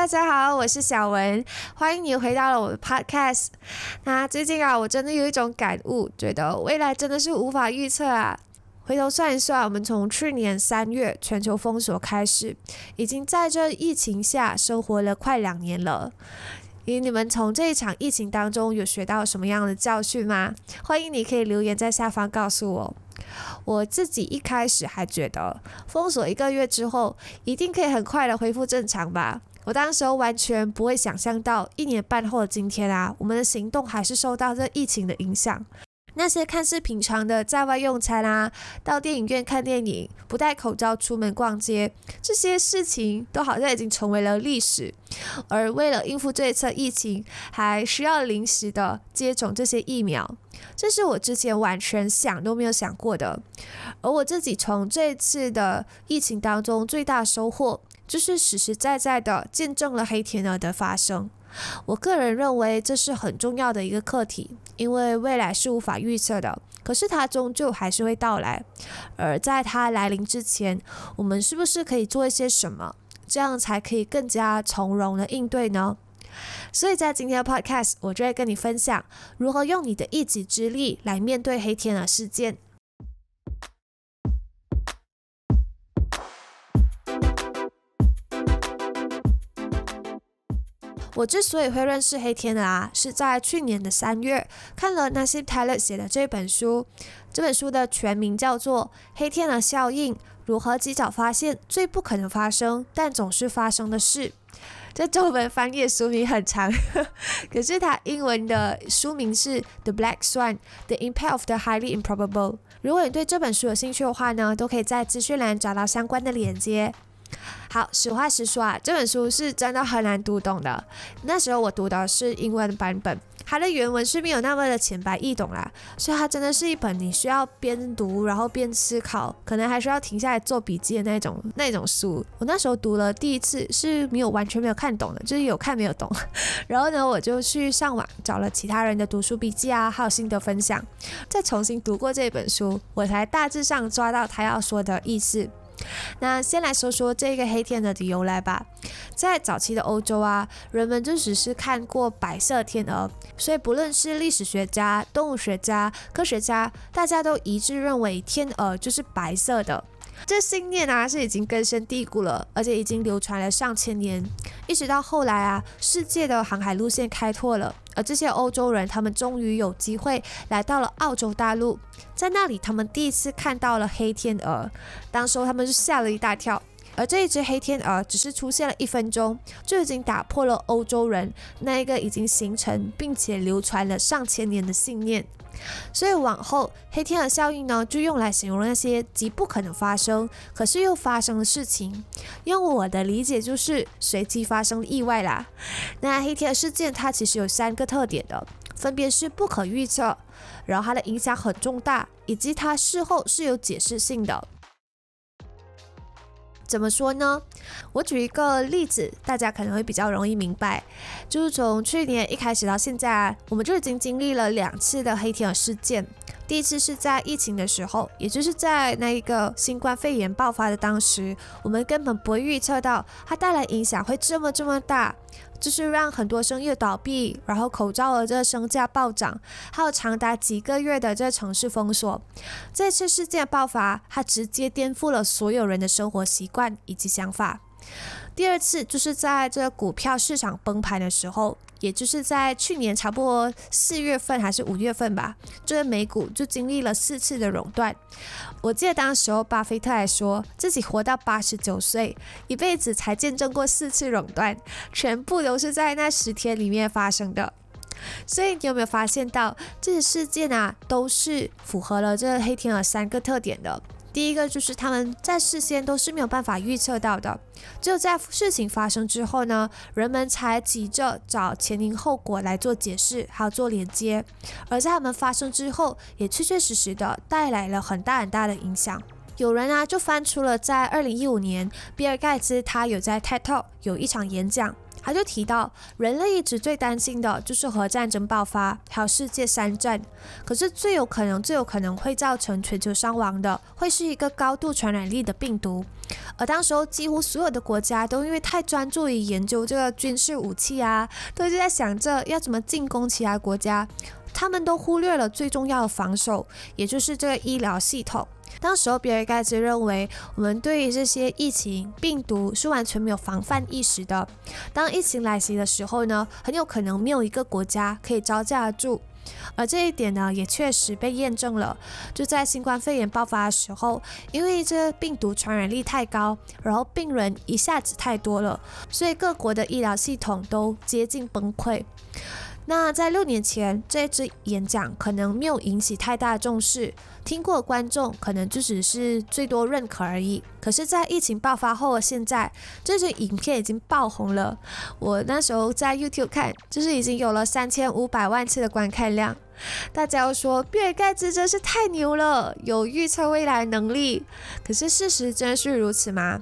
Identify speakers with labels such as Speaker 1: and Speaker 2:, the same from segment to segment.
Speaker 1: 大家好，我是小文，欢迎你回到了我的 Podcast。那最近啊，我真的有一种感悟，觉得未来真的是无法预测啊。回头算一算，我们从去年三月全球封锁开始，已经在这疫情下生活了快两年了。你们从这一场疫情当中有学到什么样的教训吗？欢迎你可以留言在下方告诉我。我自己一开始还觉得封锁一个月之后，一定可以很快的恢复正常吧。我当时候完全不会想象到，一年半后的今天啊，我们的行动还是受到这疫情的影响。那些看似平常的在外用餐啊，到电影院看电影，不戴口罩出门逛街，这些事情都好像已经成为了历史。而为了应付这一次疫情，还需要临时的接种这些疫苗，这是我之前完全想都没有想过的。而我自己从这次的疫情当中最大收获，就是实实在在的见证了黑天鹅的发生。我个人认为这是很重要的一个课题，因为未来是无法预测的，可是它终究还是会到来。而在它来临之前，我们是不是可以做一些什么，这样才可以更加从容的应对呢？所以在今天的 Podcast，我就会跟你分享如何用你的一己之力来面对黑天鹅事件。我之所以会认识黑天鹅啊，是在去年的三月看了 Nassim Taleb 写的这本书。这本书的全名叫做《黑天鹅效应：如何及早发现最不可能发生但总是发生的事》。这中文翻译书名很长，可是它英文的书名是《The Black Swan: The Impact of the Highly Improbable》。如果你对这本书有兴趣的话呢，都可以在资讯栏找到相关的链接。好，实话实说啊，这本书是真的很难读懂的。那时候我读的是英文版本，它的原文是没有那么的浅白易懂啦，所以它真的是一本你需要边读然后边思考，可能还需要停下来做笔记的那种那种书。我那时候读了第一次是没有完全没有看懂的，就是有看没有懂。然后呢，我就去上网找了其他人的读书笔记啊，还有心得分享，再重新读过这本书，我才大致上抓到他要说的意思。那先来说说这个黑天鹅的由来吧。在早期的欧洲啊，人们就只是看过白色天鹅，所以不论是历史学家、动物学家、科学家，大家都一致认为天鹅就是白色的。这信念啊是已经根深蒂固了，而且已经流传了上千年，一直到后来啊，世界的航海路线开拓了，这些欧洲人他们终于有机会来到了澳洲大陆，在那里他们第一次看到了黑天鹅，当时他们就吓了一大跳，而这一只黑天鹅只是出现了一分钟，就已经打破了欧洲人那一个已经形成并且流传了上千年的信念。所以往后，黑天鹅效应呢，就用来形容那些极不可能发生，可是又发生的事情。用我的理解，就是随机发生意外啦。那黑天鹅事件它其实有三个特点的，分别是不可预测，然后它的影响很重大，以及它事后是有解释性的。怎么说呢？我举一个例子，大家可能会比较容易明白。就是从去年一开始到现在，我们就已经经历了两次的黑天鹅事件。第一次是在疫情的时候，也就是在那一个新冠肺炎爆发的当时，我们根本不会预测到它带来影响会这么这么大。就是让很多生意倒闭，然后口罩的这个升价暴涨，还有长达几个月的这个城市封锁。这次事件爆发，它直接颠覆了所有人的生活习惯以及想法。第二次就是在这个股票市场崩盘的时候。也就是在去年差不多四月份还是五月份吧，这个美股就经历了四次的熔断。我记得当时候巴菲特还说自己活到八十九岁，一辈子才见证过四次熔断，全部都是在那十天里面发生的。所以你有没有发现到这些事件啊，都是符合了这黑天鹅三个特点的？第一个就是他们在事先都是没有办法预测到的，只有在事情发生之后呢，人们才急着找前因后果来做解释，还有做连接，而在他们发生之后，也确确实实的带来了很大很大的影响。有人啊就翻出了在二零一五年，比尔盖茨他有在 TED Talk 有一场演讲，他就提到，人类一直最担心的就是核战争爆发，还有世界三战。可是最有可能、最有可能会造成全球伤亡的，会是一个高度传染力的病毒。而当时候，几乎所有的国家都因为太专注于研究这个军事武器啊，都一直在想着要怎么进攻其他国家，他们都忽略了最重要的防守，也就是这个医疗系统。当时候，比尔盖茨认为，我们对于这些疫情病毒是完全没有防范意识的。当疫情来袭的时候呢，很有可能没有一个国家可以招架得住。而这一点呢，也确实被验证了。就在新冠肺炎爆发的时候，因为这病毒传染力太高，然后病人一下子太多了，所以各国的医疗系统都接近崩溃。那在六年前，这支演讲可能没有引起太大重视，听过观众可能就只是最多认可而已。可是，在疫情爆发后现在，这支影片已经爆红了。我那时候在 YouTube 看，就是已经有了三千五百万次的观看量。大家都说比尔盖茨真是太牛了，有预测未来能力。可是事实真是如此吗？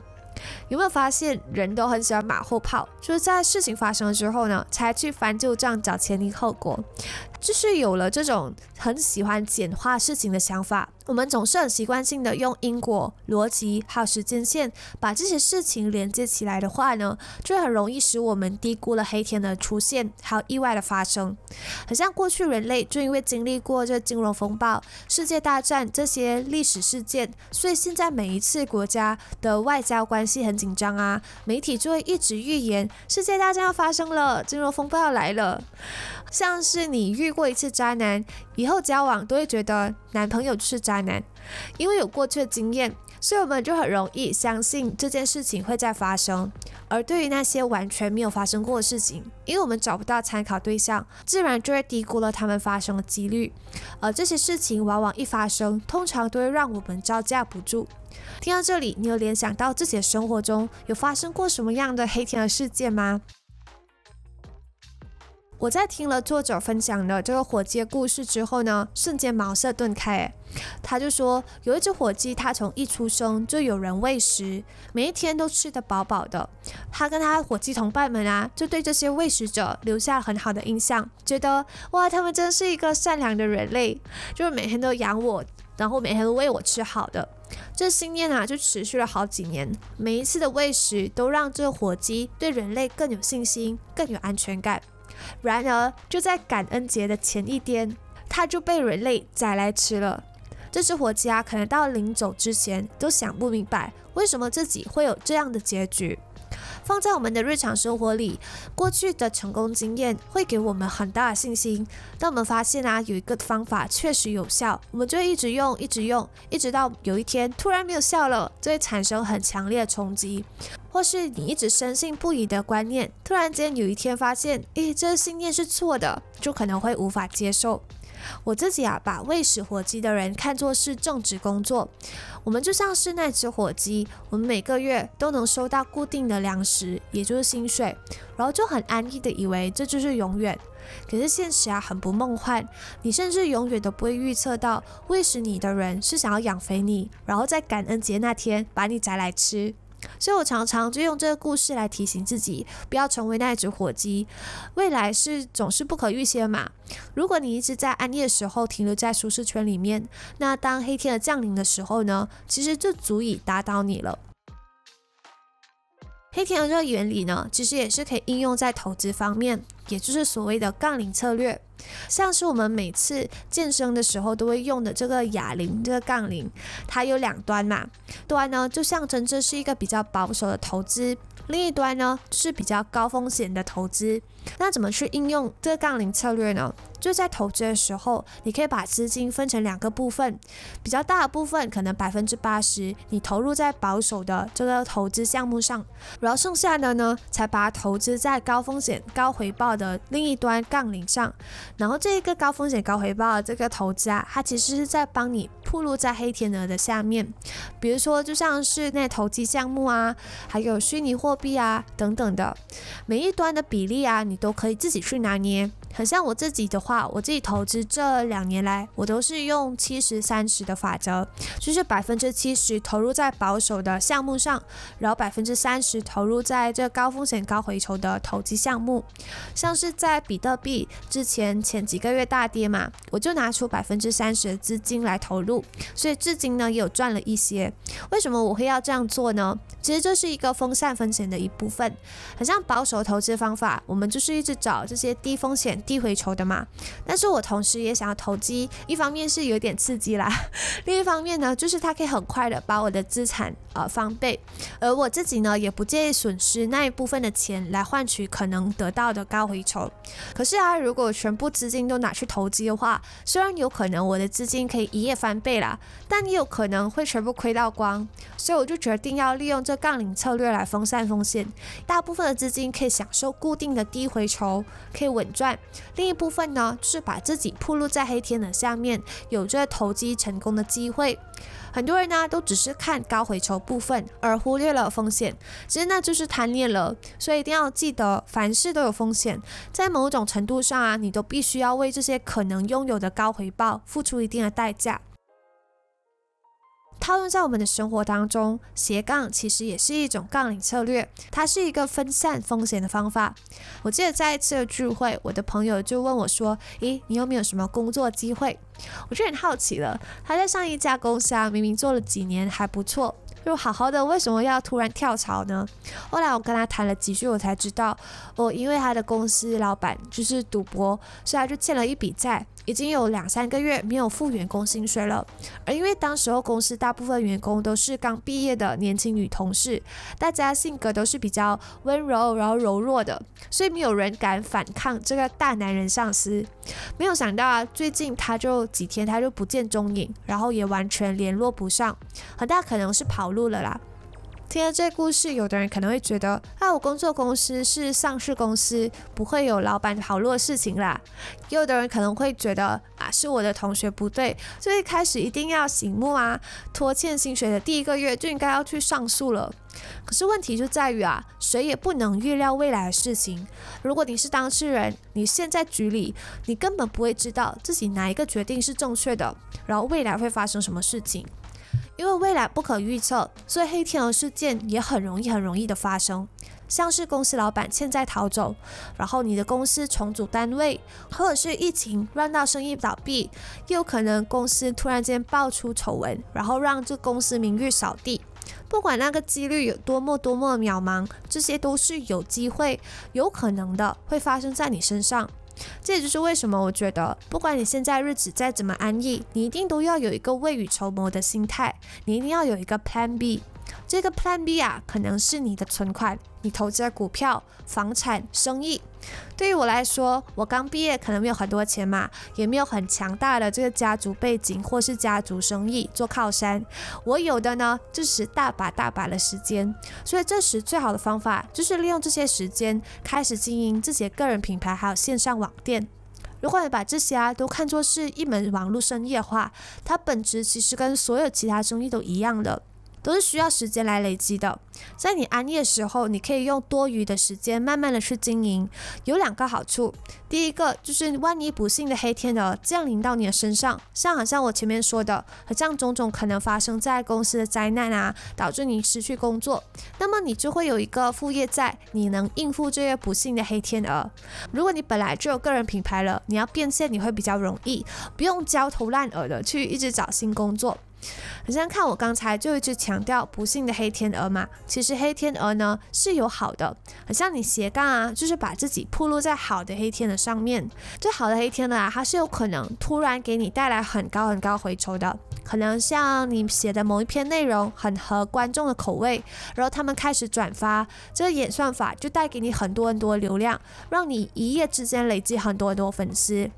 Speaker 1: 有没有发现人都很喜欢马后炮？就是在事情发生了之后呢，才去翻旧账找前因后果，就是有了这种很喜欢简化事情的想法。我们总是很习惯性的用因果逻辑还有时间线把这些事情连接起来的话呢，就很容易使我们低估了黑天的出现还有意外的发生。很像过去人类就因为经历过这金融风暴、世界大战这些历史事件，所以现在每一次国家的外交关系很紧张啊，媒体就会一直预言世界大战要发生了，金融风暴要来了。像是你预遇过一次渣男，以后交往都会觉得男朋友就是渣男，因为有过去的经验，所以我们就很容易相信这件事情会再发生。而对于那些完全没有发生过的事情，因为我们找不到参考对象，自然就会低估了他们发生的几率。而这些事情往往一发生，通常都会让我们招架不住。听到这里，你有联想到自己的生活中有发生过什么样的黑天鹅事件吗？我在听了作者分享的这个火鸡的故事之后呢，瞬间茅塞顿开。他就说，有一只火鸡，它从一出生就有人喂食，每一天都吃得饱饱的。他跟他火鸡同伴们啊，就对这些喂食者留下很好的印象，觉得哇，他们真是一个善良的人类，就是每天都养我，然后每天都喂我吃好的。这信念啊，就持续了好几年。每一次的喂食，都让这个火鸡对人类更有信心，更有安全感。然而，就在感恩节的前一天，它就被人类宰来吃了。这只火鸡啊，可能到临走之前都想不明白，为什么自己会有这样的结局。放在我们的日常生活里，过去的成功经验会给我们很大的信心。当我们发现啊，有一个方法确实有效，我们就会一直用，一直用，一直到有一天突然没有效了，就会产生很强烈的冲击。或是你一直深信不疑的观念，突然间有一天发现，诶，这个信念是错的，就可能会无法接受。我自己啊，把喂食火鸡的人看作是正职工作，我们就像是那只火鸡，我们每个月都能收到固定的粮食，也就是薪水，然后就很安逸的以为这就是永远。可是现实啊，很不梦幻，你甚至永远都不会预测到喂食你的人是想要养肥你，然后在感恩节那天把你宰来吃。所以我常常就用这个故事来提醒自己，不要成为那只火鸡。未来是总是不可预期的嘛。如果你一直在安逸的时候停留在舒适圈里面，那当黑天鹅降临的时候呢，其实就足以打倒你了。黑天鹅这个原理呢，其实也是可以应用在投资方面，也就是所谓的杠铃策略。像是我们每次健身的时候都会用的这个哑铃，这个杠铃，它有两端嘛，端呢就象征这是一个比较保守的投资，另一端呢是比较高风险的投资。那怎么去应用这个杠铃策略呢？就在投资的时候，你可以把资金分成两个部分，比较大的部分可能百分之八十你投入在保守的这个投资项目上，然后剩下的呢才把它投资在高风险高回报的另一端杠铃上。然后这一个高风险高回报的这个投资啊，它其实是在帮你铺路在黑天鹅的下面，比如说就像是那投机项目啊，还有虚拟货币啊等等的，每一端的比例啊，你都可以自己去拿捏。很像我自己的话，我自己投资这两年来，我都是用七十三十的法则，就是百分之七十投入在保守的项目上，然后百分之三十投入在这高风险高回酬的投机项目。像是在比特币之前前几个月大跌嘛，我就拿出百分之三十的资金来投入，所以至今呢也有赚了一些。为什么我会要这样做呢？其实这是一个分散风险的一部分，很像保守投资方法，我们就是一直找这些低风险。低回酬的嘛，但是我同时也想要投机，一方面是有点刺激啦，另一方面呢，就是它可以很快的把我的资产呃翻倍，而我自己呢，也不介意损失那一部分的钱来换取可能得到的高回酬。可是啊，如果全部资金都拿去投机的话，虽然有可能我的资金可以一夜翻倍啦，但也有可能会全部亏到光，所以我就决定要利用这杠铃策略来分散风险，大部分的资金可以享受固定的低回酬，可以稳赚。另一部分呢，就是把自己铺露在黑天鹅下面，有着投机成功的机会。很多人呢，都只是看高回酬部分，而忽略了风险。其实那就是贪念了。所以一定要记得，凡事都有风险，在某种程度上啊，你都必须要为这些可能拥有的高回报付出一定的代价。套用在我们的生活当中，斜杠其实也是一种杠铃策略，它是一个分散风险的方法。我记得在一次的聚会，我的朋友就问我说：“诶，你有没有什么工作机会？”我就很好奇了，他在上一家公司啊，明明做了几年还不错，就好好的，为什么要突然跳槽呢？后来我跟他谈了几句，我才知道，哦，因为他的公司老板就是赌博，所以他就欠了一笔债。已经有两三个月没有付员工薪水了，而因为当时候公司大部分员工都是刚毕业的年轻女同事，大家性格都是比较温柔然后柔弱的，所以没有人敢反抗这个大男人上司。没有想到啊，最近他就几天他就不见踪影，然后也完全联络不上，很大可能是跑路了啦。听了这故事，有的人可能会觉得，啊，我工作公司是上市公司，不会有老板跑路的事情啦。也有的人可能会觉得，啊，是我的同学不对，最一开始一定要醒目啊，拖欠薪水的第一个月就应该要去上诉了。可是问题就在于啊，谁也不能预料未来的事情。如果你是当事人，你现在局里，你根本不会知道自己哪一个决定是正确的，然后未来会发生什么事情。因为未来不可预测，所以黑天鹅事件也很容易、很容易的发生。像是公司老板欠债逃走，然后你的公司重组单位，或者是疫情让到生意倒闭，又可能公司突然间爆出丑闻，然后让这公司名誉扫地。不管那个几率有多么多么渺茫，这些都是有机会、有可能的，会发生在你身上。这也就是为什么我觉得，不管你现在日子再怎么安逸，你一定都要有一个未雨绸缪的心态，你一定要有一个 Plan B。这个 Plan B 啊，可能是你的存款，你投资的股票、房产、生意。对于我来说，我刚毕业，可能没有很多钱嘛，也没有很强大的这个家族背景或是家族生意做靠山。我有的呢，就是大把大把的时间。所以这时最好的方法，就是利用这些时间，开始经营自己的个人品牌，还有线上网店。如果你把这些啊都看作是一门网络生意的话，它本质其实跟所有其他生意都一样的。都是需要时间来累积的。在你安逸的时候，你可以用多余的时间慢慢的去经营。有两个好处，第一个就是万一不幸的黑天鹅降临到你的身上，像好像我前面说的，和这样种种可能发生在公司的灾难啊，导致你失去工作，那么你就会有一个副业在，你能应付这些不幸的黑天鹅。如果你本来就有个人品牌了，你要变现你会比较容易，不用焦头烂额的去一直找新工作。很像看我刚才就一直强调不幸的黑天鹅嘛，其实黑天鹅呢是有好的，很像你斜杠啊，就是把自己铺路在好的黑天鹅上面，这好的黑天鹅啊，它是有可能突然给你带来很高很高回酬的，可能像你写的某一篇内容很合观众的口味，然后他们开始转发，这个演算法就带给你很多很多流量，让你一夜之间累积很多很多粉丝。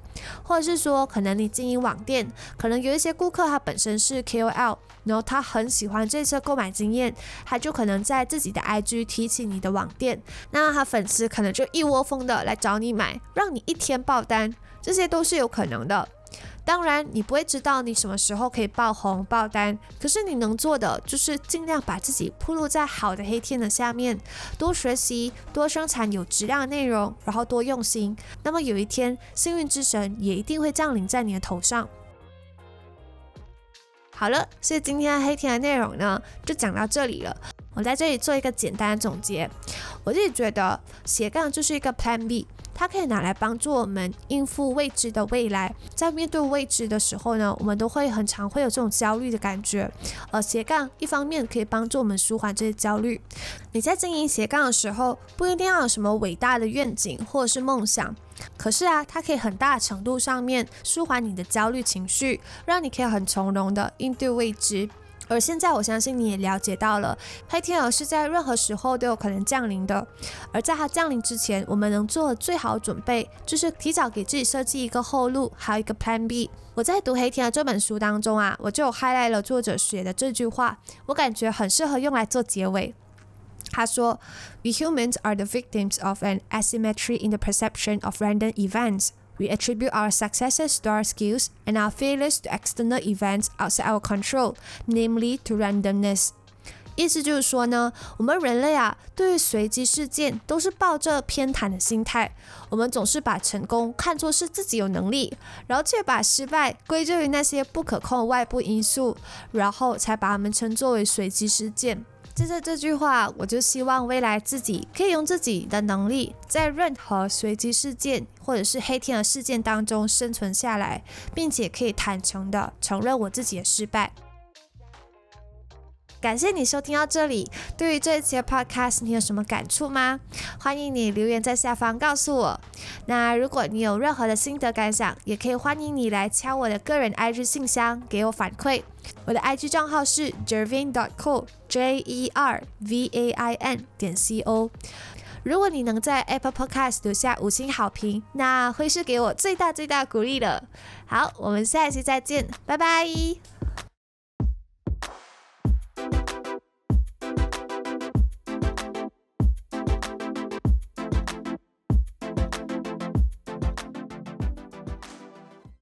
Speaker 1: 或者是说，可能你经营网店，可能有一些顾客他本身是 KOL，然后他很喜欢这次购买经验，他就可能在自己的 IG 提起你的网店，那他粉丝可能就一窝蜂的来找你买，让你一天爆单，这些都是有可能的。当然，你不会知道你什么时候可以爆红爆单，可是你能做的就是尽量把自己铺露在好的黑天的下面，多学习，多生产有质量的内容，然后多用心。那么有一天，幸运之神也一定会降临在你的头上。好了，所以今天黑天的内容呢，就讲到这里了。我在这里做一个简单的总结，我自己觉得斜杠就是一个 Plan B。它可以拿来帮助我们应付未知的未来，在面对未知的时候呢，我们都会很常会有这种焦虑的感觉。而斜杠一方面可以帮助我们舒缓这些焦虑。你在经营斜杠的时候，不一定要有什么伟大的愿景或者是梦想，可是啊，它可以很大程度上面舒缓你的焦虑情绪，让你可以很从容的应对未知。而现在，我相信你也了解到了，黑天鹅是在任何时候都有可能降临的。而在它降临之前，我们能做的最好准备，就是提早给自己设计一个后路，还有一个 Plan B。我在读《黑天鹅》这本书当中啊，我就有 highlight 了作者写的这句话，我感觉很适合用来做结尾。他说：“We humans are the victims of an asymmetry in the perception of random events.” We attribute our successes to our skills and our failures to external events outside our control, namely to randomness. 意思就是说呢，我们人类啊，对于随机事件都是抱着偏袒的心态。我们总是把成功看作是自己有能力，然后却把失败归咎于那些不可控外部因素，然后才把它们称作为随机事件。借着这句话，我就希望未来自己可以用自己的能力，在任何随机事件或者是黑天鹅事件当中生存下来，并且可以坦诚的承认我自己的失败。感谢你收听到这里。对于这一期的 Podcast，你有什么感触吗？欢迎你留言在下方告诉我。那如果你有任何的心得感想，也可以欢迎你来敲我的个人 IG 信箱给我反馈。我的 IG 账号是 Jervin.co，J E R V A I N 点 C O。如果你能在 Apple Podcast 留下五星好评，那会是给我最大最大鼓励的。好，我们下一期再见，拜拜。